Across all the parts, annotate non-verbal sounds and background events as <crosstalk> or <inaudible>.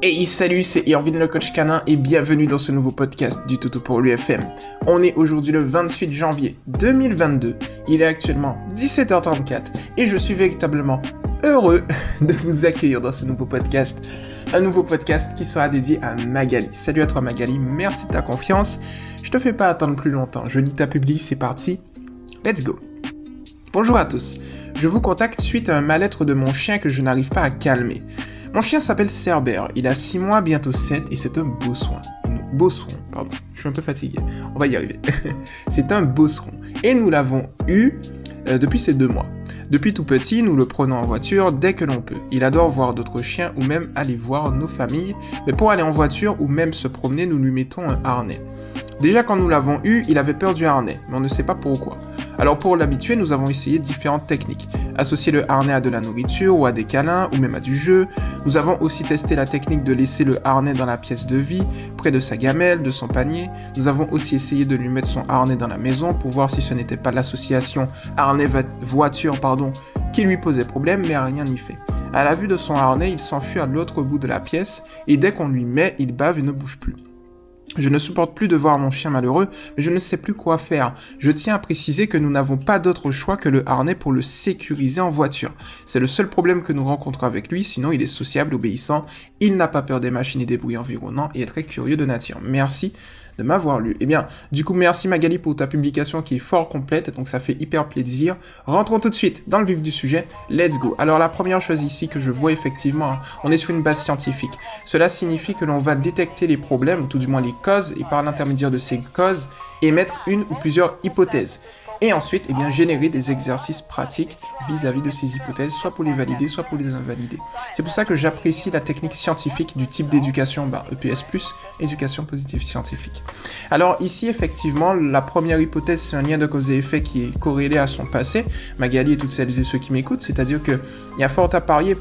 Hey salut, c'est Irvin le coach canin et bienvenue dans ce nouveau podcast du Toto pour l'UFM. On est aujourd'hui le 28 janvier 2022, il est actuellement 17h34 et je suis véritablement heureux <laughs> de vous accueillir dans ce nouveau podcast. Un nouveau podcast qui sera dédié à Magali. Salut à toi Magali, merci de ta confiance. Je te fais pas attendre plus longtemps, je lis ta publi, c'est parti. Let's go. Bonjour à tous. Je vous contacte suite à un mal-être de mon chien que je n'arrive pas à calmer. Mon chien s'appelle Cerber, il a 6 mois, bientôt 7, et c'est un bosseron. Bosseron, pardon, je suis un peu fatigué, on va y arriver. <laughs> c'est un bosseron. Et nous l'avons eu euh, depuis ces deux mois. Depuis tout petit, nous le prenons en voiture dès que l'on peut. Il adore voir d'autres chiens ou même aller voir nos familles, mais pour aller en voiture ou même se promener, nous lui mettons un harnais. Déjà quand nous l'avons eu, il avait peur du harnais, mais on ne sait pas pourquoi. Alors pour l'habituer, nous avons essayé différentes techniques. Associer le harnais à de la nourriture ou à des câlins ou même à du jeu. Nous avons aussi testé la technique de laisser le harnais dans la pièce de vie, près de sa gamelle, de son panier. Nous avons aussi essayé de lui mettre son harnais dans la maison pour voir si ce n'était pas l'association harnais-voiture qui lui posait problème, mais rien n'y fait. À la vue de son harnais, il s'enfuit à l'autre bout de la pièce et dès qu'on lui met, il bave et ne bouge plus. Je ne supporte plus de voir mon chien malheureux, mais je ne sais plus quoi faire. Je tiens à préciser que nous n'avons pas d'autre choix que le harnais pour le sécuriser en voiture. C'est le seul problème que nous rencontrons avec lui, sinon il est sociable, obéissant, il n'a pas peur des machines et des bruits environnants et est très curieux de nature. Merci de m'avoir lu. Eh bien, du coup, merci Magali pour ta publication qui est fort complète, donc ça fait hyper plaisir. Rentrons tout de suite dans le vif du sujet. Let's go. Alors, la première chose ici que je vois effectivement, hein, on est sur une base scientifique. Cela signifie que l'on va détecter les problèmes, ou tout du moins les causes, et par l'intermédiaire de ces causes, émettre une ou plusieurs hypothèses et ensuite eh bien, générer des exercices pratiques vis-à-vis de ces hypothèses, soit pour les valider, soit pour les invalider. C'est pour ça que j'apprécie la technique scientifique du type d'éducation bah, EPS, éducation positive scientifique. Alors ici, effectivement, la première hypothèse, c'est un lien de cause et effet qui est corrélé à son passé. Magali et toutes celles et ceux qui m'écoutent, c'est-à-dire qu'il y a fort à parier.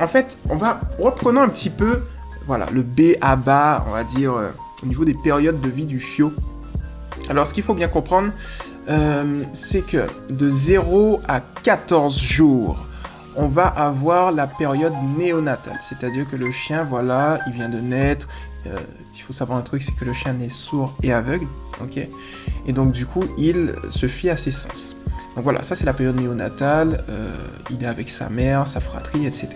En fait, on va reprenons un petit peu voilà, le B à bas, on va dire, euh, au niveau des périodes de vie du chiot. Alors, ce qu'il faut bien comprendre, euh, c'est que de 0 à 14 jours, on va avoir la période néonatale. C'est-à-dire que le chien, voilà, il vient de naître. Euh, il faut savoir un truc, c'est que le chien est sourd et aveugle. ok? Et donc, du coup, il se fie à ses sens. Donc voilà, ça c'est la période néonatale. Euh, il est avec sa mère, sa fratrie, etc.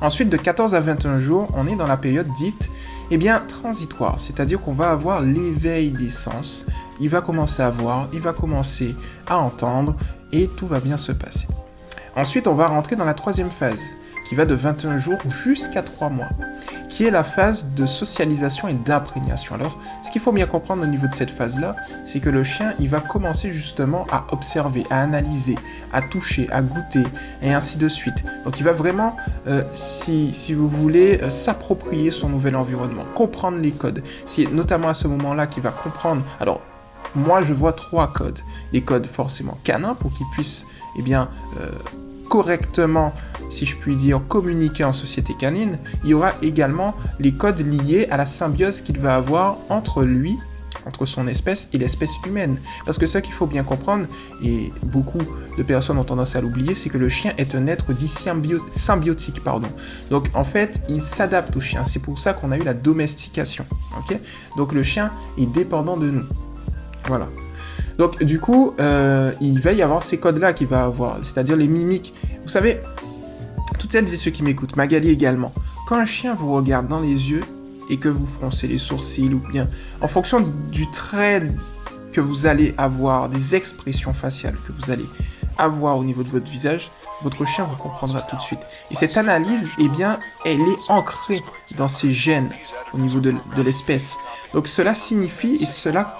Ensuite, de 14 à 21 jours, on est dans la période dite eh bien, transitoire, c'est-à-dire qu'on va avoir l'éveil des sens, il va commencer à voir, il va commencer à entendre, et tout va bien se passer. Ensuite, on va rentrer dans la troisième phase, qui va de 21 jours jusqu'à 3 mois, qui est la phase de socialisation et d'imprégnation. Alors, ce qu'il faut bien comprendre au niveau de cette phase-là, c'est que le chien, il va commencer justement à observer, à analyser, à toucher, à goûter, et ainsi de suite. Donc, il va vraiment, euh, si, vous voulez, euh, s'approprier son nouvel environnement, comprendre les codes. C'est notamment à ce moment-là qu'il va comprendre. Alors, moi, je vois trois codes. Les codes forcément canins pour qu'il puisse, eh bien, euh, correctement, si je puis dire, communiquer en société canine, il y aura également les codes liés à la symbiose qu'il va avoir entre lui, entre son espèce et l'espèce humaine. Parce que ce qu'il faut bien comprendre, et beaucoup de personnes ont tendance à l'oublier, c'est que le chien est un être dit symbiotique. Pardon. Donc en fait, il s'adapte au chien. C'est pour ça qu'on a eu la domestication. ok? Donc le chien est dépendant de nous. Voilà. Donc du coup, euh, il va y avoir ces codes-là qu'il va avoir, c'est-à-dire les mimiques. Vous savez, toutes celles et ceux qui m'écoutent, Magali également, quand un chien vous regarde dans les yeux et que vous froncez les sourcils ou bien en fonction du trait que vous allez avoir, des expressions faciales que vous allez avoir au niveau de votre visage, votre chien vous comprendra tout de suite. Et cette analyse, eh bien, elle est ancrée dans ses gènes au niveau de, de l'espèce. Donc cela signifie et cela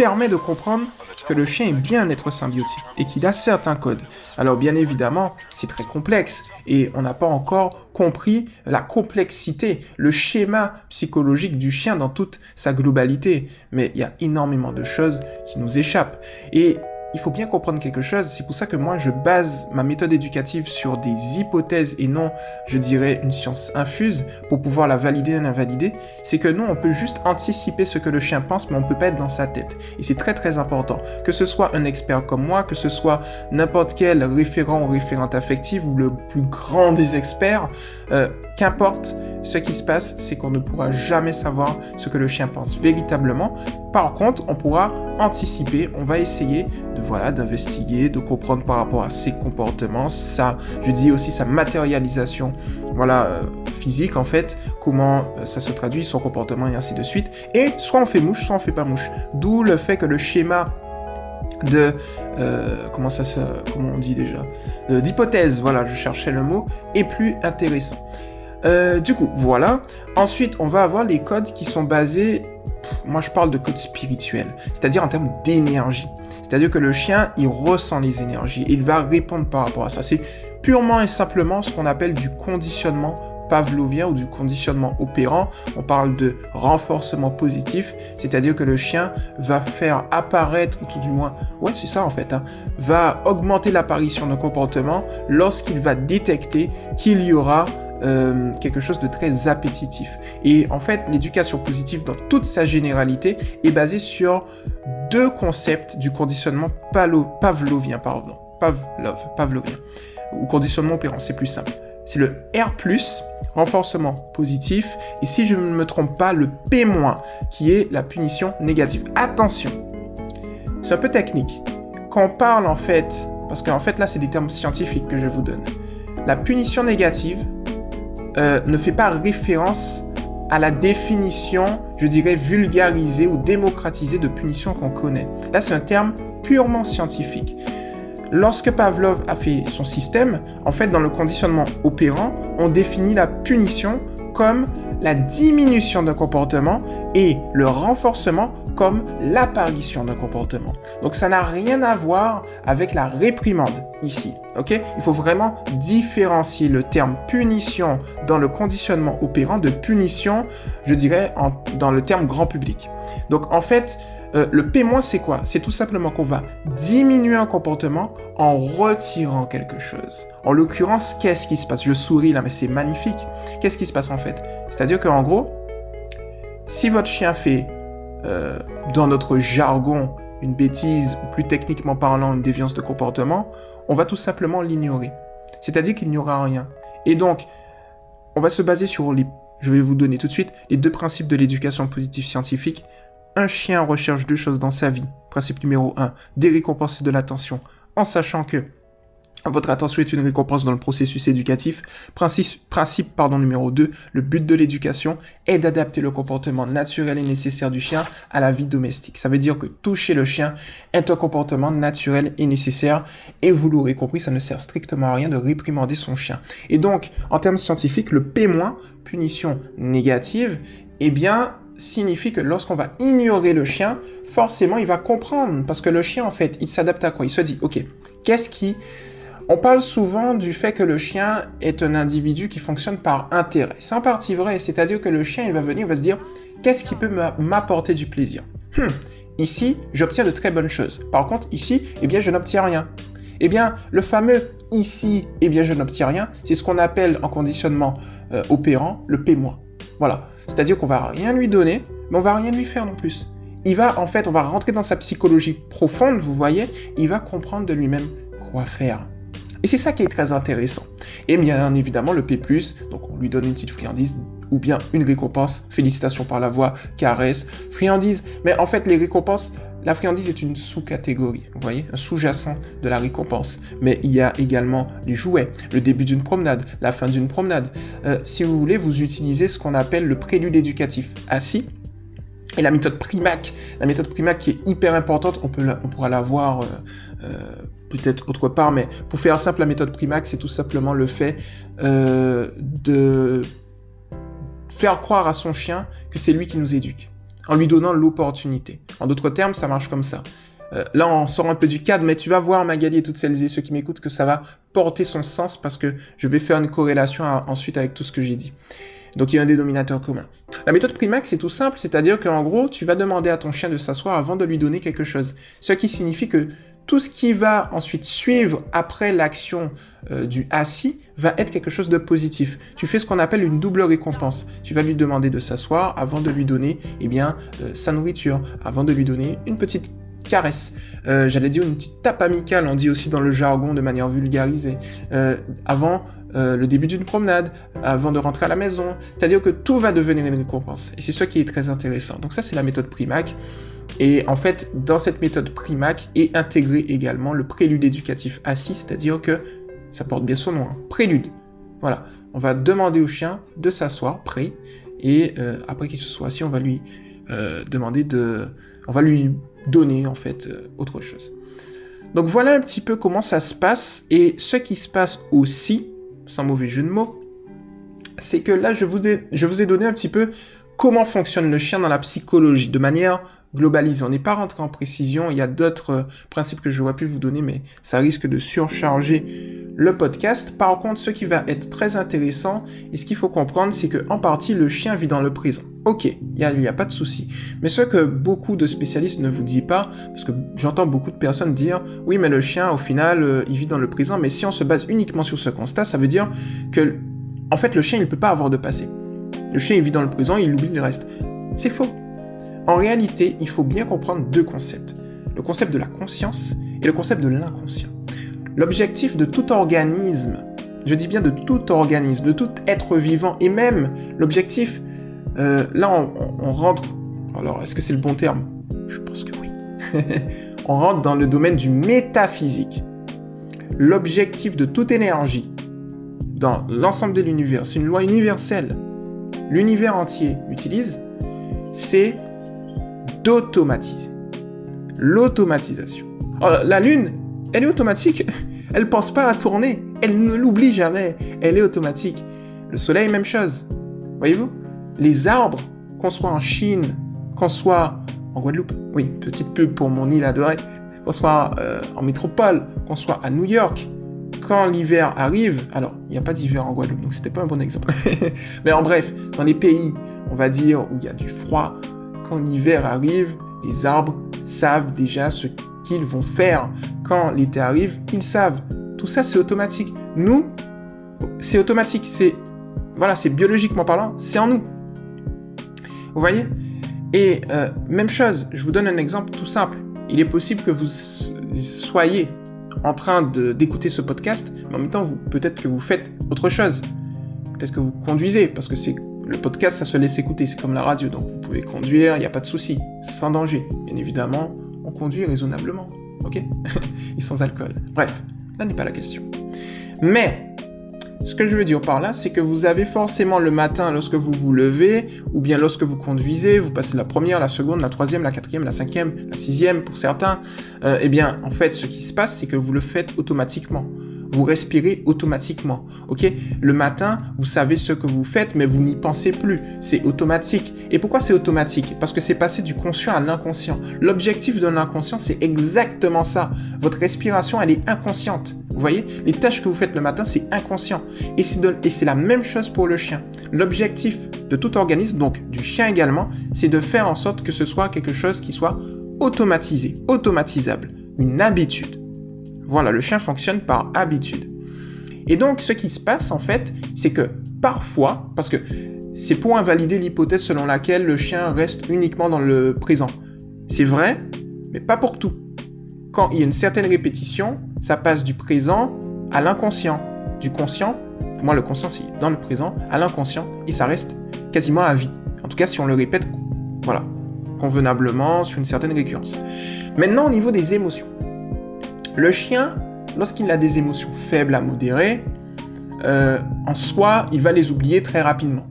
permet de comprendre que le chien est bien un être symbiotique et qu'il a certains codes. Alors bien évidemment, c'est très complexe et on n'a pas encore compris la complexité, le schéma psychologique du chien dans toute sa globalité. Mais il y a énormément de choses qui nous échappent. Et il faut bien comprendre quelque chose. C'est pour ça que moi, je base ma méthode éducative sur des hypothèses et non, je dirais, une science infuse pour pouvoir la valider et l'invalider. C'est que nous, on peut juste anticiper ce que le chien pense, mais on peut pas être dans sa tête. Et c'est très très important. Que ce soit un expert comme moi, que ce soit n'importe quel référent ou référente affective ou le plus grand des experts, euh, qu'importe ce qui se passe, c'est qu'on ne pourra jamais savoir ce que le chien pense véritablement. Par contre, on pourra anticiper, on va essayer de voilà d'investiguer, de comprendre par rapport à ses comportements, ça, je dis aussi sa matérialisation, voilà euh, physique en fait, comment euh, ça se traduit, son comportement et ainsi de suite. Et soit on fait mouche, soit on fait pas mouche. D'où le fait que le schéma de euh, comment ça se comment on dit déjà d'hypothèse voilà je cherchais le mot est plus intéressant du coup voilà ensuite on va avoir les codes qui sont basés moi je parle de code spirituel, c'est-à-dire en termes d'énergie. C'est-à-dire que le chien, il ressent les énergies, il va répondre par rapport à ça. C'est purement et simplement ce qu'on appelle du conditionnement pavlovien ou du conditionnement opérant. On parle de renforcement positif, c'est-à-dire que le chien va faire apparaître, ou tout du moins, ouais c'est ça en fait, hein, va augmenter l'apparition d'un comportement lorsqu'il va détecter qu'il y aura euh, quelque chose de très appétitif. Et en fait, l'éducation positive dans toute sa généralité est basée sur deux concepts du conditionnement pavlovien, pardon, Pavlov, pavlovien, ou conditionnement opérant, c'est plus simple. C'est le R+, renforcement positif, et si je ne me trompe pas, le P-, qui est la punition négative. Attention, c'est un peu technique. Quand on parle en fait, parce qu'en fait là c'est des termes scientifiques que je vous donne, la punition négative, euh, ne fait pas référence à la définition, je dirais, vulgarisée ou démocratisée de punition qu'on connaît. Là, c'est un terme purement scientifique. Lorsque Pavlov a fait son système, en fait, dans le conditionnement opérant, on définit la punition comme la diminution d'un comportement et le renforcement comme l'apparition d'un comportement. Donc ça n'a rien à voir avec la réprimande ici. ok? Il faut vraiment différencier le terme punition dans le conditionnement opérant de punition, je dirais, dans le terme grand public. Donc en fait, euh, le P- c'est quoi? C'est tout simplement qu'on va diminuer un comportement en retirant quelque chose. En l'occurrence, qu'est-ce qui se passe? Je souris là, mais c'est magnifique. Qu'est-ce qui se passe en fait? C'est-à-dire qu'en gros, si votre chien fait, euh, dans notre jargon, une bêtise, ou plus techniquement parlant, une déviance de comportement, on va tout simplement l'ignorer. C'est-à-dire qu'il n'y aura rien. Et donc, on va se baser sur les... Je vais vous donner tout de suite les deux principes de l'éducation positive scientifique un chien recherche deux choses dans sa vie. Principe numéro 1, des récompenses de l'attention, en sachant que votre attention est une récompense dans le processus éducatif. Principe, principe pardon, numéro 2, le but de l'éducation est d'adapter le comportement naturel et nécessaire du chien à la vie domestique. Ça veut dire que toucher le chien est un comportement naturel et nécessaire. Et vous l'aurez compris, ça ne sert strictement à rien de réprimander son chien. Et donc, en termes scientifiques, le P-, punition négative, eh bien, signifie que lorsqu'on va ignorer le chien, forcément il va comprendre. Parce que le chien, en fait, il s'adapte à quoi? Il se dit, ok, qu'est-ce qui... On parle souvent du fait que le chien est un individu qui fonctionne par intérêt. C'est en partie vrai, c'est-à-dire que le chien, il va venir, il va se dire, qu'est-ce qui peut m'apporter du plaisir? Hmm, Ici, j'obtiens de très bonnes choses. Par contre, ici, eh bien, je n'obtiens rien. Eh bien, le fameux ici, eh bien, je n'obtiens rien, c'est ce qu'on appelle en conditionnement euh, opérant le P-. Voilà. C'est-à-dire qu'on va rien lui donner, mais on va rien lui faire non plus. Il va, en fait, on va rentrer dans sa psychologie profonde, vous voyez, il va comprendre de lui-même quoi faire. Et c'est ça qui est très intéressant. Et bien évidemment, le P+, donc on lui donne une petite friandise ou bien une récompense, félicitations par la voix, caresse, friandise. Mais en fait, les récompenses, la friandise est une sous-catégorie, vous voyez, un sous-jacent de la récompense. Mais il y a également les jouets, le début d'une promenade, la fin d'une promenade. Euh, si vous voulez, vous utilisez ce qu'on appelle le prélude éducatif assis. Et la méthode Primac, la méthode Primac qui est hyper importante, on, peut pourra la voir euh, euh, peut-être autre part, mais pour faire simple, la méthode Primac, c'est tout simplement le fait de faire croire à son chien que c'est lui qui nous éduque en lui donnant l'opportunité. En d'autres termes, ça marche comme ça. Euh, là, on sort un peu du cadre, mais tu vas voir, Magali et toutes celles et ceux qui m'écoutent, que ça va porter son sens parce que je vais faire une corrélation ensuite avec tout ce que j'ai dit. Donc il y a un dénominateur commun. La méthode Primax, c'est tout simple, c'est-à-dire qu'en gros, tu vas demander à ton chien de s'asseoir avant de lui donner quelque chose. Ce qui signifie que tout ce qui va ensuite suivre après l'action euh, du assis va être quelque chose de positif. Tu fais ce qu'on appelle une double récompense. Tu vas lui demander de s'asseoir avant de lui donner eh bien, euh, sa nourriture, avant de lui donner une petite caresse. Euh, j'allais dire une petite tape amicale, on dit aussi dans le jargon de manière vulgarisée. avant le début d'une promenade, avant de rentrer à la maison. C'est-à-dire que tout va devenir une récompense. Et c'est ça qui est très intéressant. Donc ça, c'est la méthode Primac. Et en fait, dans cette méthode Primac est intégré également le prélude éducatif assis, c'est-à-dire que ça porte bien son nom, hein, prélude. Voilà, on va demander au chien de s'asseoir prêt, et euh, après qu'il se soit assis, on va lui euh, demander de, on va lui donner en fait euh, autre chose. Donc voilà un petit peu comment ça se passe, et ce qui se passe aussi, sans mauvais jeu de mots, c'est que là je vous, ai donné un petit peu comment fonctionne le chien dans la psychologie de manière globalisé. On n'est pas rentré en précision. Il y a d'autres euh, principes que je vois plus vous donner, mais ça risque de surcharger le podcast. Par contre, ce qui va être très intéressant et ce qu'il faut comprendre, c'est que en partie, le chien vit dans le présent. Ok, il n'y a, a, pas de souci. Mais ce que beaucoup de spécialistes ne vous disent pas, parce que j'entends beaucoup de personnes dire, oui, mais le chien, au final, euh, il vit dans le présent. Mais si on se base uniquement sur ce constat, ça veut dire que, en fait, le chien, il ne peut pas avoir de passé. Le chien, il vit dans le présent, il oublie le reste. C'est faux. En réalité, il faut bien comprendre deux concepts. Le concept de la conscience et le concept de l'inconscient. L'objectif de tout organisme, je dis bien de tout organisme, de tout être vivant, et même l'objectif, euh, là on, rentre, alors est-ce que c'est le bon terme? Je pense que oui. <laughs> on rentre dans le domaine du métaphysique. L'objectif de toute énergie dans l'ensemble de l'univers, c'est une loi universelle, l'univers entier utilise, c'est d'automatiser. L'automatisation. la Lune, elle est automatique. <laughs> Elle pense pas à tourner. Elle ne l'oublie jamais. Elle est automatique. Le Soleil, même chose. Voyez-vous? Les arbres, qu'on soit en Chine, qu'on soit en Guadeloupe, oui, petite pub pour mon île adorée, qu'on soit euh, en métropole, qu'on soit à New York, quand l'hiver arrive, alors il n'y a pas d'hiver en Guadeloupe, donc c'était pas un bon exemple. <laughs> Mais en bref, dans les pays, on va dire, où il y a du froid, quand l'hiver arrive, les arbres savent déjà ce qu'ils vont faire. Quand l'été arrive, ils savent. Tout ça, c'est automatique. Nous, c'est automatique. C'est voilà, c'est biologiquement parlant, c'est en nous. Vous voyez? Et euh, même chose, je vous donne un exemple tout simple. Il est possible que vous soyez en train d'écouter ce podcast, mais en même temps, peut-être que vous faites autre chose. Peut-être que vous conduisez, parce que c'est le podcast, ça se laisse écouter, c'est comme la radio, donc vous pouvez conduire, il n'y a pas de souci, sans danger. Bien évidemment, on conduit raisonnablement, ok? <laughs> Et sans alcool. Bref, là n'est pas la question. Mais, ce que je veux dire par là, c'est que vous avez forcément le matin, lorsque vous vous levez, ou bien lorsque vous conduisez, vous passez la première, la seconde, la troisième, la quatrième, la cinquième, la sixième pour certains, euh, eh bien, en fait, ce qui se passe, c'est que vous le faites automatiquement vous respirez automatiquement. Ok? Le matin, vous savez ce que vous faites, mais vous n'y pensez plus. C'est automatique. Et pourquoi c'est automatique? Parce que c'est passé du conscient à l'inconscient. L'objectif de l'inconscient, c'est exactement ça. Votre respiration, elle est inconsciente. Vous voyez? Les tâches que vous faites le matin, c'est inconscient. Et c'est la même chose pour le chien. L'objectif de tout organisme, donc du chien également, c'est de faire en sorte que ce soit quelque chose qui soit automatisé, automatisable, une habitude. Voilà, le chien fonctionne par habitude. Et donc, ce qui se passe, en fait, c'est que parfois, parce que c'est pour invalider l'hypothèse selon laquelle le chien reste uniquement dans le présent. C'est vrai, mais pas pour tout. Quand il y a une certaine répétition, ça passe du présent à l'inconscient. Du conscient, pour moi le conscient c'est dans le présent, à l'inconscient, et ça reste quasiment à vie. En tout cas si on le répète, voilà, convenablement, sur une certaine récurrence. Maintenant au niveau des émotions. Le chien, lorsqu'il a des émotions faibles à modérées, euh, en soi, il va les oublier très rapidement.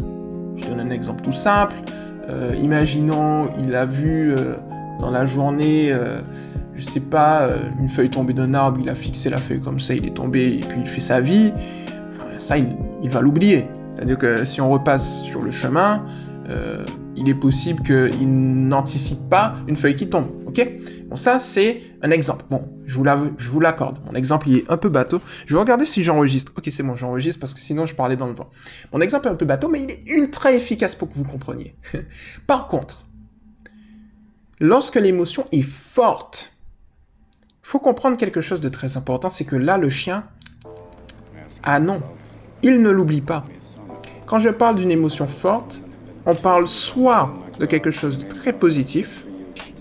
Je donne un exemple tout simple. Euh, imaginons, il a vu euh, dans la journée, je sais pas, une feuille tomber d'un arbre, il a fixé la feuille comme ça, il est tombé et puis il fait sa vie. ça, il va l'oublier. C'est-à-dire que si on repasse sur le chemin, il est possible qu'il n'anticipe pas une feuille qui tombe. Ok? Bon, ça, c'est un exemple. Bon, je vous l'accorde. Mon exemple, il est un peu bateau. Je vais regarder si j'enregistre. Ok, c'est bon, j'enregistre parce que sinon, je parlais dans le vent. Mon exemple est un peu bateau, mais il est ultra efficace pour que vous compreniez. <laughs> Par contre, lorsque l'émotion est forte, faut comprendre quelque chose de très important, c'est que là, le chien, ah non, il ne l'oublie pas. Quand je parle d'une émotion forte, on parle soit de quelque chose de très positif,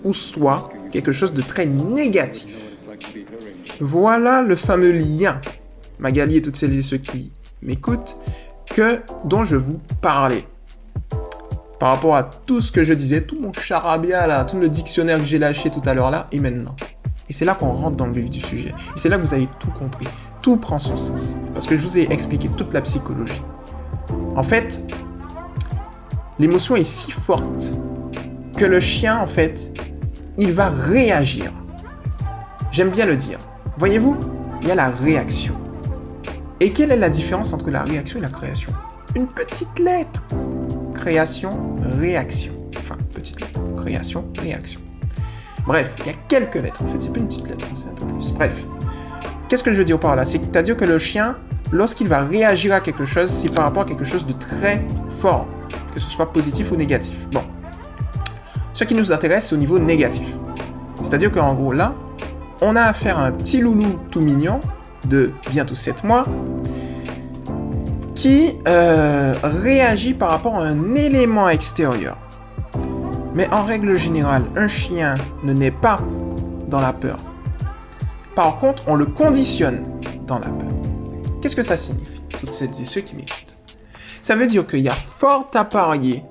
ou soit quelque chose de très négatif. Voilà le fameux lien, Magali et toutes celles et ceux qui m'écoutent, que dont je vous parlais. Par rapport à tout ce que je disais, tout mon charabia là, tout le dictionnaire que j'ai lâché tout à l'heure là, et maintenant. Et c'est là qu'on rentre dans le vif du sujet. Et c'est là que vous avez tout compris. Tout prend son sens. Parce que je vous ai expliqué toute la psychologie. En fait, l'émotion est si forte que le chien, en fait, il va réagir. J'aime bien le dire. Voyez-vous, il y a la réaction. Et quelle est la différence entre la réaction et la création? Une petite lettre. Création, réaction. Enfin, petite lettre. Création, réaction. Bref, il y a quelques lettres. En fait, c'est pas une petite lettre, c'est un peu plus. Bref. Qu'est-ce que je veux dire par là? C'est à dire que le chien, lorsqu'il va réagir à quelque chose, c'est par rapport à quelque chose de très fort, que ce soit positif ou négatif. Bon. Ce qui nous intéresse, c'est au niveau négatif. C'est-à-dire qu'en gros, là, on a affaire à un petit loulou tout mignon de bientôt 7 mois qui euh, réagit par rapport à un élément extérieur. Mais en règle générale, un chien ne naît pas dans la peur. Par contre, on le conditionne dans la peur. Qu'est-ce que ça signifie Toutes celles et ceux qui m'écoutent? Ça veut dire qu'il y a fort à parier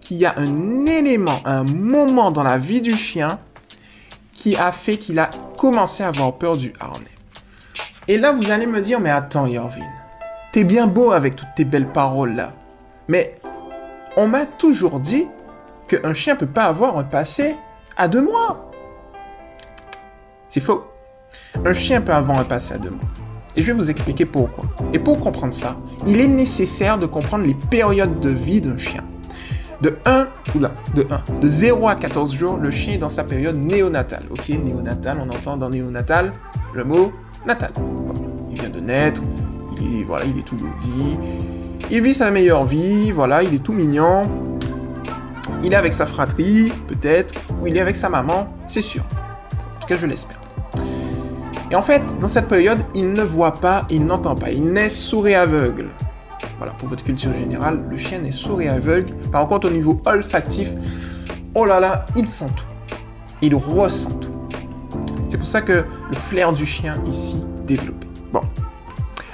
qu'il y a un élément, un moment dans la vie du chien qui a fait qu'il a commencé à avoir peur du harnais. Et là, vous allez me dire, mais attends, Yorvin, t'es bien beau avec toutes tes belles paroles là. Mais on m'a toujours dit qu'un chien peut pas avoir un passé à deux mois. C'est faux. Un chien peut avoir un passé à deux mois. Et je vais vous expliquer pourquoi. Et pour comprendre ça, il est nécessaire de comprendre les périodes de vie d'un chien. De 1, oula, de 1, de 0 à 14 jours, le chien est dans sa période néonatale. Ok, néonatale, on entend dans néonatal le mot natal. il vient de naître, il est, voilà, il est tout vie. Il vit sa meilleure vie, voilà, il est tout mignon, il est avec sa fratrie, peut-être, ou il est avec sa maman, c'est sûr. En tout cas, je l'espère. Et en fait, dans cette période, il ne voit pas, il n'entend pas, il naît sourd et aveugle. Voilà, pour votre culture générale, le chien est sourd et aveugle. Par contre, au niveau olfactif, oh là là, il sent tout. Il ressent tout. C'est pour ça que le flair du chien ici développé. Bon.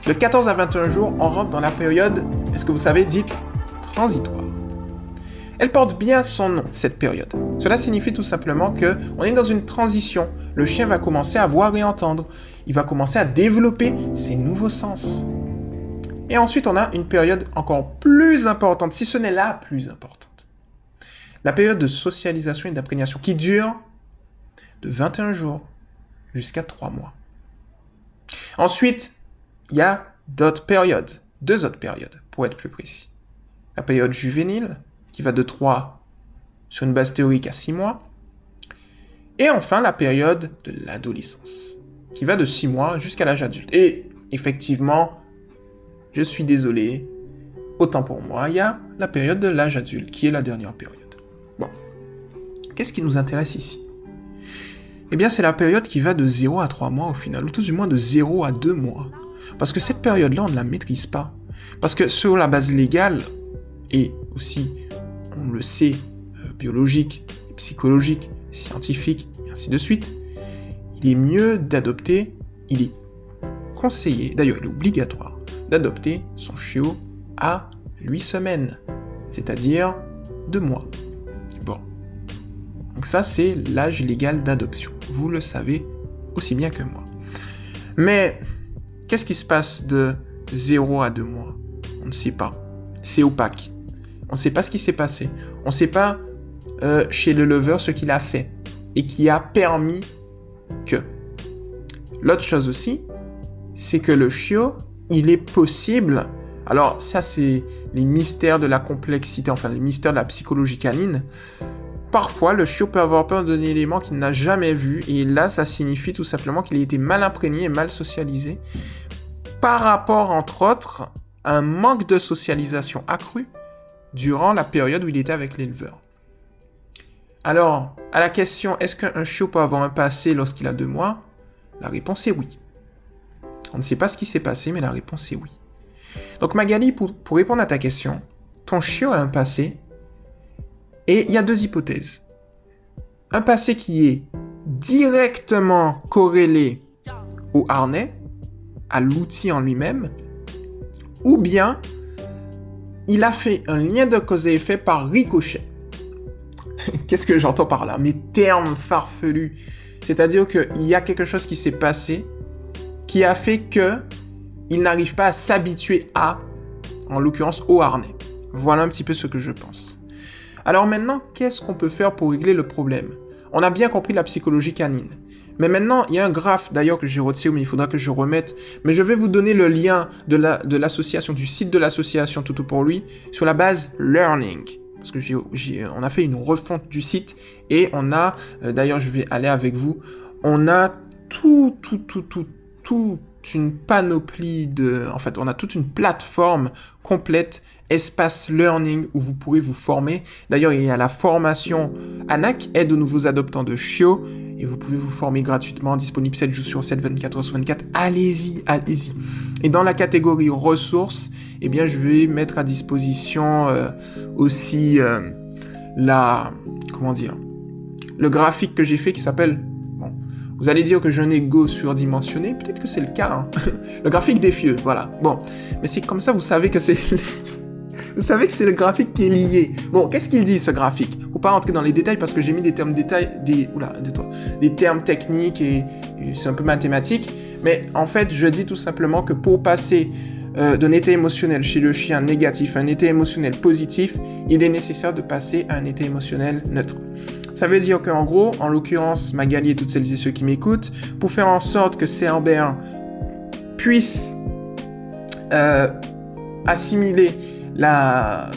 De 14 à 21 jours, on rentre dans la période, est-ce que vous savez, dite transitoire. Elle porte bien son nom, cette période. Cela signifie tout simplement que on est dans une transition. Le chien va commencer à voir et entendre. Il va commencer à développer ses nouveaux sens. Et ensuite, on a une période encore plus importante, si ce n'est la plus importante. La période de socialisation et d'imprégnation qui dure de 21 jours jusqu'à 3 mois. Ensuite, il y a d'autres périodes, deux autres périodes, pour être plus précis. La période juvénile, qui va de 3 sur une base théorique à 6 mois. Et enfin, la période de l'adolescence, qui va de 6 mois jusqu'à l'âge adulte. Et effectivement, je suis désolé, autant pour moi, il y a la période de l'âge adulte, qui est la dernière période. Bon, qu'est-ce qui nous intéresse ici? Eh bien, c'est la période qui va de 0 à 3 mois au final, ou tout du moins de 0 à 2 mois. Parce que cette période-là, on ne la maîtrise pas. Parce que sur la base légale, et aussi on le sait, euh, biologique, psychologique, scientifique, et ainsi de suite, il est mieux d'adopter, il est conseillé, d'ailleurs il est obligatoire, d'adopter son chiot à 8 semaines, c'est-à-dire 2 mois. Bon. Donc ça c'est l'âge légal d'adoption. Vous le savez aussi bien que moi. Mais qu'est-ce qui se passe de 0 à 2 mois? On ne sait pas. C'est opaque. On ne sait pas ce qui s'est passé. On ne sait pas euh, chez le lover ce qu'il a fait et qui a permis que. L'autre chose aussi, c'est que le chiot, il est possible. Alors ça, c'est les mystères de la complexité, enfin les mystères de la psychologie canine. Parfois, le chiot peut avoir peur d'un élément qu'il n'a jamais vu, et là, ça signifie tout simplement qu'il a été mal imprégné et mal socialisé, par rapport, entre autres, à un manque de socialisation accru durant la période où il était avec l'éleveur. Alors, à la question est-ce qu'un chiot peut avoir un passé lorsqu'il a deux mois? La réponse est oui. On ne sait pas ce qui s'est passé, mais la réponse est oui. Donc Magali, pour, répondre à ta question, ton chiot a un passé, et il y a deux hypothèses. Un passé qui est directement corrélé au harnais, à l'outil en lui-même, ou bien il a fait un lien de cause et effet par ricochet. <laughs> Qu'est-ce que j'entends par là? Mes termes farfelus. C'est-à-dire qu'il y a quelque chose qui s'est passé qui a fait que il n'arrive pas à s'habituer à, en l'occurrence, au harnais. Voilà un petit peu ce que je pense. Alors maintenant, qu'est-ce qu'on peut faire pour régler le problème? On a bien compris la psychologie canine. Mais maintenant, il y a un graphe d'ailleurs que j'ai retiré, mais il faudra que je remette. Mais je vais vous donner le lien de l'association, du site de l'association Toto pour lui, sur la base Learning. Parce que on a fait une refonte du site et on a, euh, d'ailleurs je vais aller avec vous, on a tout, tout, tout, tout, tout une panoplie de... En fait, on a toute une plateforme complète, espace learning, où vous pourrez vous former. D'ailleurs, il y a la formation ANAC, aide aux nouveaux adoptants de Chio, et vous pouvez vous former gratuitement, disponible 7 jours sur 7, 24 heures sur 24. Allez-y, allez-y. Et dans la catégorie ressources, eh bien, je vais mettre à disposition euh, aussi euh, la... Comment dire Le graphique que j'ai fait qui s'appelle vous allez dire que j'ai un ego surdimensionné, peut-être que c'est le cas. Hein. <laughs> le graphique défieux, voilà. Bon, mais c'est comme ça, vous savez que c'est... <laughs> vous savez que c'est le graphique qui est lié. Bon, qu'est-ce qu'il dit ce graphique? Faut pas rentrer dans les détails parce que j'ai mis des termes détails, des oula, des termes techniques et, c'est un peu mathématique. Mais en fait, je dis tout simplement que pour passer euh, d'un état émotionnel chez le chien négatif à un état émotionnel positif, il est nécessaire de passer à un état émotionnel neutre. Ça veut dire qu'en gros, en l'occurrence, Magali et toutes celles et ceux qui m'écoutent, pour faire en sorte que Cerbère puisse euh, assimiler la...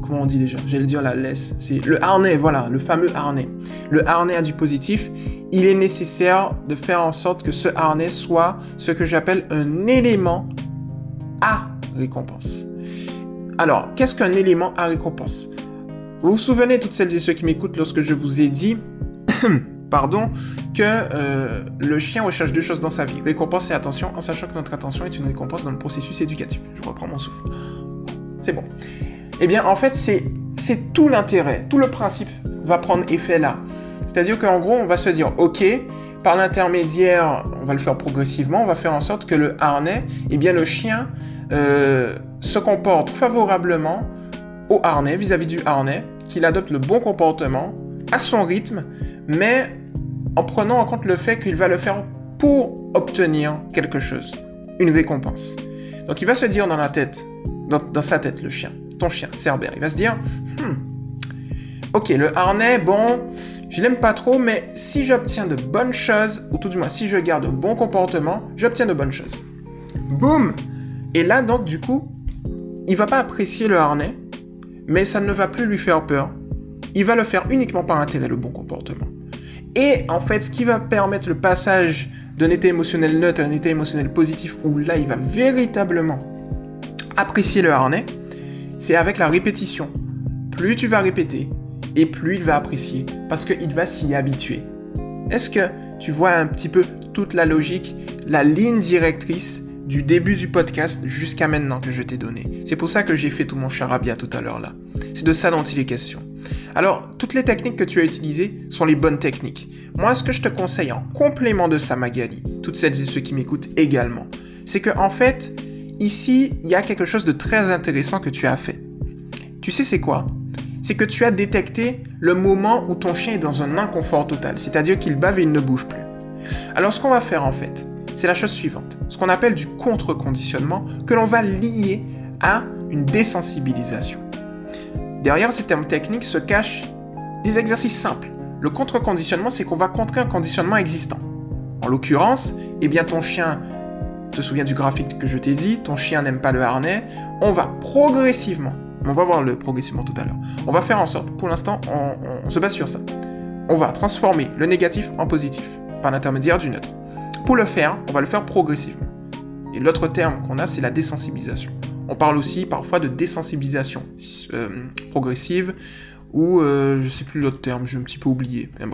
Comment on dit déjà? J'allais dire la laisse. C'est le harnais, voilà, le fameux harnais. Le harnais a du positif. Il est nécessaire de faire en sorte que ce harnais soit ce que j'appelle un élément à récompense. Alors, qu'est-ce qu'un élément à récompense? Vous vous souvenez, toutes celles et ceux qui m'écoutent, lorsque je vous ai dit, <coughs> pardon, que euh, le chien recherche deux choses dans sa vie, récompense et attention, en sachant que notre attention est une récompense dans le processus éducatif. Je reprends mon souffle. C'est bon. Eh bien, en fait, c'est, tout l'intérêt, tout le principe va prendre effet là. C'est-à-dire qu'en gros, on va se dire, ok, par l'intermédiaire, on va le faire progressivement, on va faire en sorte que le harnais, eh bien, le chien euh, se comporte favorablement au harnais, vis-à-vis du harnais, qu'il adopte le bon comportement, à son rythme, mais en prenant en compte le fait qu'il va le faire pour obtenir quelque chose, une récompense. Donc il va se dire dans la tête, dans, sa tête, le chien, ton chien, Cerbère, il va se dire, hmm, ok, le harnais, bon, je l'aime pas trop, mais si j'obtiens de bonnes choses, ou tout du moins si je garde bon comportement, j'obtiens de bonnes choses. Boum Et là, donc, du coup, il va pas apprécier le harnais, mais ça ne va plus lui faire peur. Il va le faire uniquement par intérêt, le bon comportement. Et en fait, ce qui va permettre le passage d'un état émotionnel neutre à un état émotionnel positif, où là, il va véritablement apprécier le harnais, c'est avec la répétition. Plus tu vas répéter, et plus il va apprécier, parce qu'il va s'y habituer. Est-ce que tu vois un petit peu toute la logique, la ligne directrice du début du podcast jusqu'à maintenant que je t'ai donné. C'est pour ça que j'ai fait tout mon charabia tout à l'heure là. C'est de ça dont il est question. Alors, toutes les techniques que tu as utilisées sont les bonnes techniques. Moi, ce que je te conseille en complément de ça, Magali, toutes celles et ceux qui m'écoutent également, c'est que en fait, ici, il y a quelque chose de très intéressant que tu as fait. Tu sais, c'est quoi? C'est que tu as détecté le moment où ton chien est dans un inconfort total, c'est-à-dire qu'il bave et il ne bouge plus. Alors, ce qu'on va faire en fait, c'est la chose suivante, ce qu'on appelle du contre-conditionnement que l'on va lier à une désensibilisation. Derrière ces termes techniques se cachent des exercices simples. Le contre-conditionnement, c'est qu'on va contrer un conditionnement existant. En l'occurrence, eh bien ton chien, te souviens du graphique que je t'ai dit, ton chien n'aime pas le harnais, on va progressivement, on va voir le progressivement tout à l'heure, on va faire en sorte, pour l'instant, on, on se base sur ça, on va transformer le négatif en positif par l'intermédiaire du neutre. Pour le faire, on va le faire progressivement. Et l'autre terme qu'on a, c'est la désensibilisation. On parle aussi parfois de désensibilisation euh, progressive, ou euh, je sais plus l'autre terme, j'ai un petit peu oublié. Mais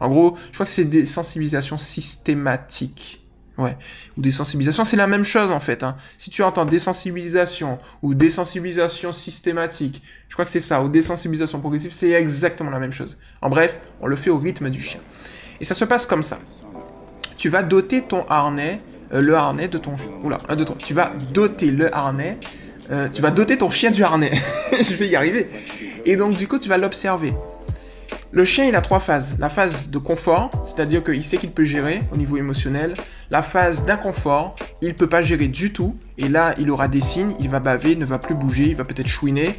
En gros, je crois que c'est des sensibilisations systématiques. Ouais. Ou des sensibilisations, c'est la même chose en fait. Hein. Si tu entends désensibilisation ou désensibilisation systématique, je crois que c'est ça, ou désensibilisation progressive, c'est exactement la même chose. En bref, on le fait au rythme du chien. Et ça se passe comme ça. Tu vas doter ton harnais, euh, le harnais de ton... Oula, un, deux, trois. Tu vas doter le harnais, euh, tu vas doter ton chien du harnais. <laughs> je vais y arriver. Et donc du coup, tu vas l'observer. Le chien, il a trois phases. La phase de confort, c'est-à-dire qu'il sait qu'il peut gérer au niveau émotionnel. La phase d'inconfort, il ne peut pas gérer du tout. Et là, il aura des signes, il va baver, ne va plus bouger, il va peut-être chouiner.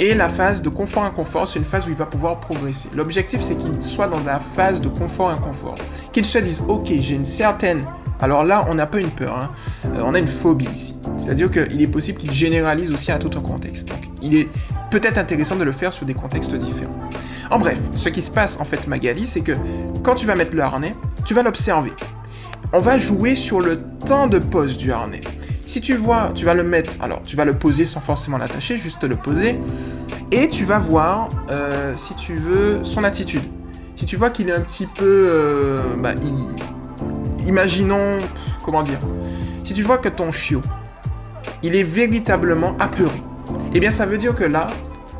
Et la phase de confort-inconfort, c'est une phase où il va pouvoir progresser. L'objectif, c'est qu'il soit dans la phase de confort-inconfort. Qu'il se dise, ok, j'ai une certaine alors là, on n'a pas une peur, hein. euh, on a une phobie ici. C'est-à-dire qu'il est possible qu'il généralise aussi à tout un contexte. Donc il est peut-être intéressant de le faire sur des contextes différents. En bref, ce qui se passe en fait Magali, c'est que quand tu vas mettre le harnais, tu vas l'observer. On va jouer sur le temps de pose du harnais. Si tu vois, tu vas le mettre, alors tu vas le poser sans forcément l'attacher, juste le poser, et tu vas voir, euh, si tu veux, son attitude. Si tu vois qu'il est un petit peu, euh, bah, imaginons, comment dire, si tu vois que ton chiot, il est véritablement apeuré, eh bien ça veut dire que là,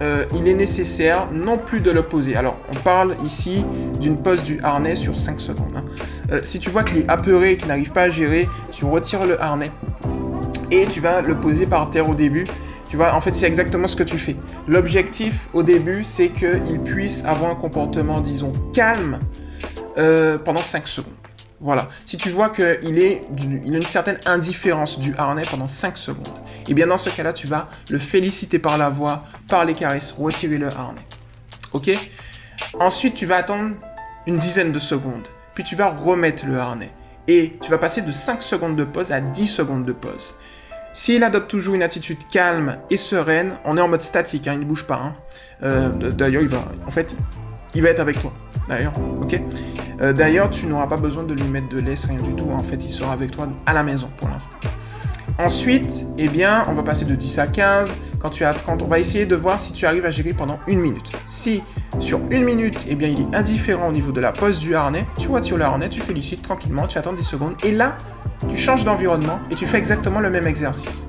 euh, il est nécessaire non plus de le poser. Alors, on parle ici d'une pose du harnais sur 5 secondes. Hein. Si tu vois qu'il est apeuré, qu'il n'arrive pas à gérer, tu retires le harnais et tu vas le poser par terre au début. Tu vois, en fait, c'est exactement ce que tu fais. L'objectif au début, c'est qu'il puisse avoir un comportement, disons, calme euh, pendant 5 secondes. Voilà. Si tu vois qu'il est il a une certaine indifférence du harnais pendant 5 secondes, et eh bien dans ce cas-là, tu vas le féliciter par la voix, par les caresses, retirer le harnais. Ok? Ensuite, tu vas attendre une dizaine de secondes, puis tu vas remettre le harnais. Et tu vas passer de 5 secondes de pause à 10 secondes de pause. S'il adopte toujours une attitude calme et sereine, on est en mode statique, hein, il ne bouge pas. Hein. Euh, d'ailleurs, il va, être avec toi. D'ailleurs, euh, D'ailleurs, tu n'auras pas besoin de lui mettre de laisse, rien du tout. En fait, il sera avec toi à la maison pour l'instant. Ensuite, eh bien, on va passer de 10 à 15. Quand tu es à 30, on va essayer de voir si tu arrives à gérer pendant une minute. Si sur une minute, eh bien, il est indifférent au niveau de la pose du harnais, tu retires le harnais, tu félicites tranquillement, tu attends 10 secondes. Et là, tu changes d'environnement et tu fais exactement le même exercice.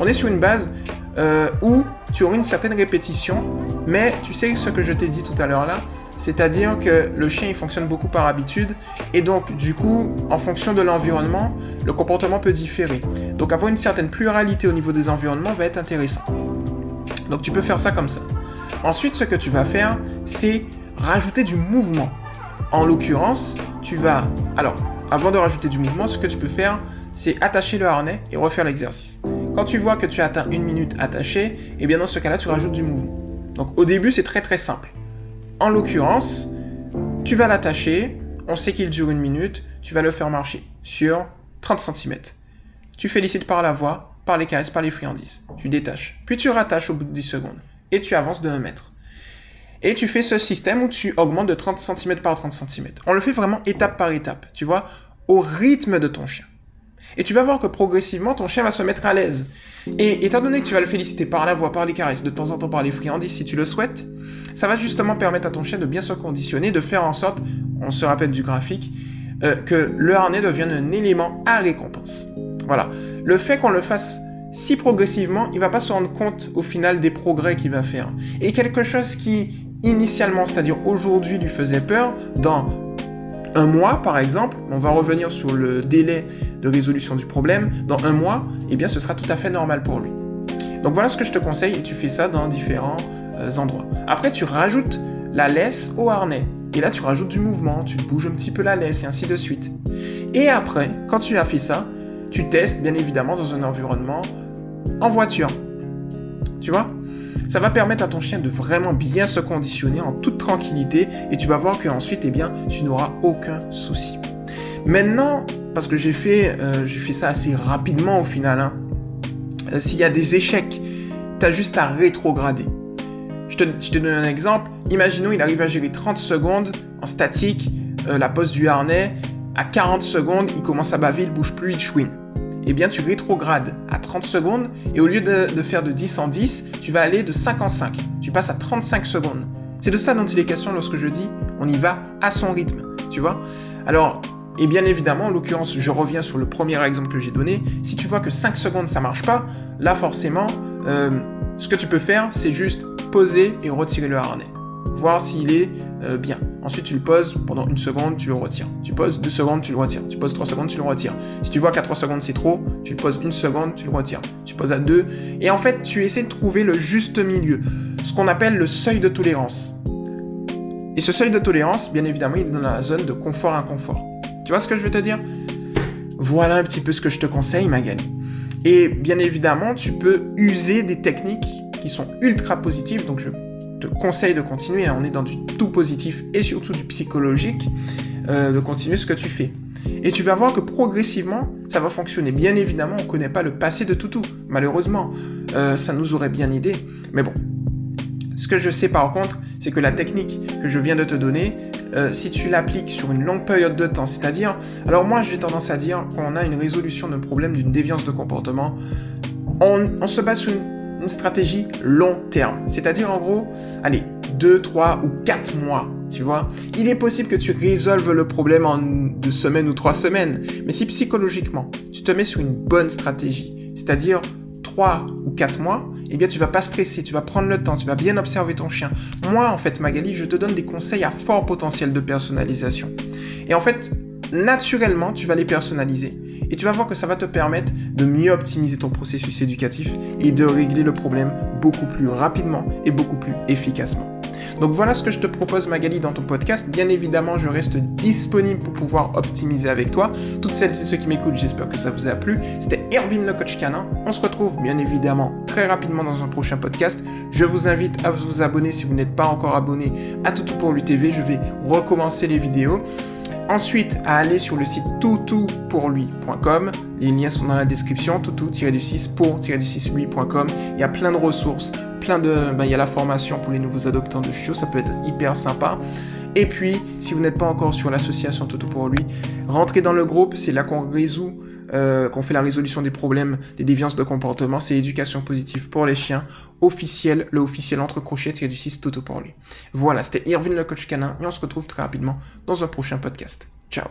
On est sur une base euh, où tu auras une certaine répétition, mais tu sais ce que je t'ai dit tout à l'heure là, c'est-à-dire que le chien il fonctionne beaucoup par habitude et donc du coup en fonction de l'environnement le comportement peut différer. Donc avoir une certaine pluralité au niveau des environnements va être intéressant. Donc tu peux faire ça comme ça. Ensuite ce que tu vas faire c'est rajouter du mouvement. En l'occurrence tu vas... Alors avant de rajouter du mouvement ce que tu peux faire c'est attacher le harnais et refaire l'exercice. Quand tu vois que tu as atteint une minute attaché, et eh bien dans ce cas-là tu rajoutes du mouvement. Donc au début c'est très très simple. En l'occurrence, tu vas l'attacher, on sait qu'il dure une minute, tu vas le faire marcher sur 30 cm. Tu félicites par la voix, par les caresses, par les friandises. Tu détaches. Puis tu rattaches au bout de 10 secondes. Et tu avances de 1 mètre. Et tu fais ce système où tu augmentes de 30 cm par 30 cm. On le fait vraiment étape par étape, tu vois, au rythme de ton chien. Et tu vas voir que progressivement, ton chien va se mettre à l'aise. Et étant donné que tu vas le féliciter par la voix, par les caresses, de temps en temps par les friandises si tu le souhaites, ça va justement permettre à ton chien de bien se conditionner, de faire en sorte, on se rappelle du graphique, euh, que le harnais devienne un élément à récompense. Voilà. Le fait qu'on le fasse si progressivement, il va pas se rendre compte au final des progrès qu'il va faire. Et quelque chose qui initialement, c'est-à-dire aujourd'hui, lui faisait peur, dans un mois, par exemple, on va revenir sur le délai de résolution du problème, dans un mois, eh bien, ce sera tout à fait normal pour lui. Donc voilà ce que je te conseille, et tu fais ça dans différents euh, endroits. Après, tu rajoutes la laisse au harnais. Et là, tu rajoutes du mouvement, tu bouges un petit peu la laisse, et ainsi de suite. Et après, quand tu as fait ça, tu testes, bien évidemment, dans un environnement en voiture. Tu vois? Ça va permettre à ton chien de vraiment bien se conditionner en toute tranquillité et tu vas voir qu'ensuite, eh bien, tu n'auras aucun souci. Maintenant, parce que j'ai fait, euh, fait ça assez rapidement au final, hein, euh, s'il y a des échecs, tu as juste à rétrograder. Je te, donne un exemple. Imaginons, il arrive à gérer 30 secondes en statique, euh, la pose du harnais. À 40 secondes, il commence à baver, il bouge plus, il chouine eh bien tu rétrogrades à 30 secondes et au lieu de, faire de 10 en 10, tu vas aller de 5 en 5. Tu passes à 35 secondes. C'est de ça dont il est question lorsque je dis on y va à son rythme. tu vois. Alors, et bien évidemment, en l'occurrence, je reviens sur le premier exemple que j'ai donné. Si tu vois que 5 secondes ça marche pas, là forcément, euh, ce que tu peux faire, c'est juste poser et retirer le harnais. Voir s'il est euh, bien. Ensuite, tu le poses pendant une seconde, tu le retires. Tu poses deux secondes, tu le retires. Tu poses trois secondes, tu le retires. Si tu vois qu'à trois secondes c'est trop, tu le poses une seconde, tu le retires. Tu poses à deux. Et en fait, tu essaies de trouver le juste milieu. Ce qu'on appelle le seuil de tolérance. Et ce seuil de tolérance, bien évidemment, il est dans la zone de confort-inconfort. Tu vois ce que je veux te dire? Voilà un petit peu ce que je te conseille, Magali. Et bien évidemment, tu peux user des techniques qui sont ultra positives. Donc, je te conseille de continuer. Hein. On est dans du tout positif et surtout du psychologique, euh, de continuer ce que tu fais. Et tu vas voir que progressivement, ça va fonctionner. Bien évidemment, on ne connaît pas le passé de Toutou, malheureusement. Euh, ça nous aurait bien aidé. Mais bon, ce que je sais par contre, c'est que la technique que je viens de te donner, euh, si tu l'appliques sur une longue période de temps, c'est-à-dire, alors moi j'ai tendance à dire qu'on a une résolution d'un problème d'une déviance de comportement, on, se base sur une, stratégie long terme. C'est-à-dire en gros, allez, 2, 3 ou 4 mois, tu vois. Il est possible que tu résolves le problème en deux semaines ou trois semaines, mais si psychologiquement, tu te mets sur une bonne stratégie, c'est-à-dire 3 ou 4 mois, eh bien tu vas pas stresser, tu vas prendre le temps, tu vas bien observer ton chien. Moi, en fait, Magali, je te donne des conseils à fort potentiel de personnalisation. Et en fait, naturellement, tu vas les personnaliser. Et tu vas voir que ça va te permettre de mieux optimiser ton processus éducatif et de régler le problème beaucoup plus rapidement et beaucoup plus efficacement. Donc voilà ce que je te propose Magali dans ton podcast. Bien évidemment, je reste disponible pour pouvoir optimiser avec toi. Toutes celles et ceux qui m'écoutent, j'espère que ça vous a plu. C'était Erwin le coach canin. On se retrouve bien évidemment très rapidement dans un prochain podcast. Je vous invite à vous abonner si vous n'êtes pas encore abonné à Toutou pour l'UTV. Je vais recommencer les vidéos. Ensuite, à aller sur le site toutoupourlui.com. Les liens sont dans la description, toutou-du-6 pour-du-6 lui.com. Il y a plein de ressources, plein de... Ben, il y a la formation pour les nouveaux adoptants de chiots, ça peut être hyper sympa. Et puis, si vous n'êtes pas encore sur l'association Toutou pour lui, rentrez dans le groupe, c'est là qu'on résout euh, qu'on fait la résolution des problèmes des déviances de comportement, c'est éducation positive pour les chiens, officiel, le officiel entre crochets, c'est du 6 Toto pour lui. Voilà, c'était Irvin le coach canin, et on se retrouve très rapidement dans un prochain podcast. Ciao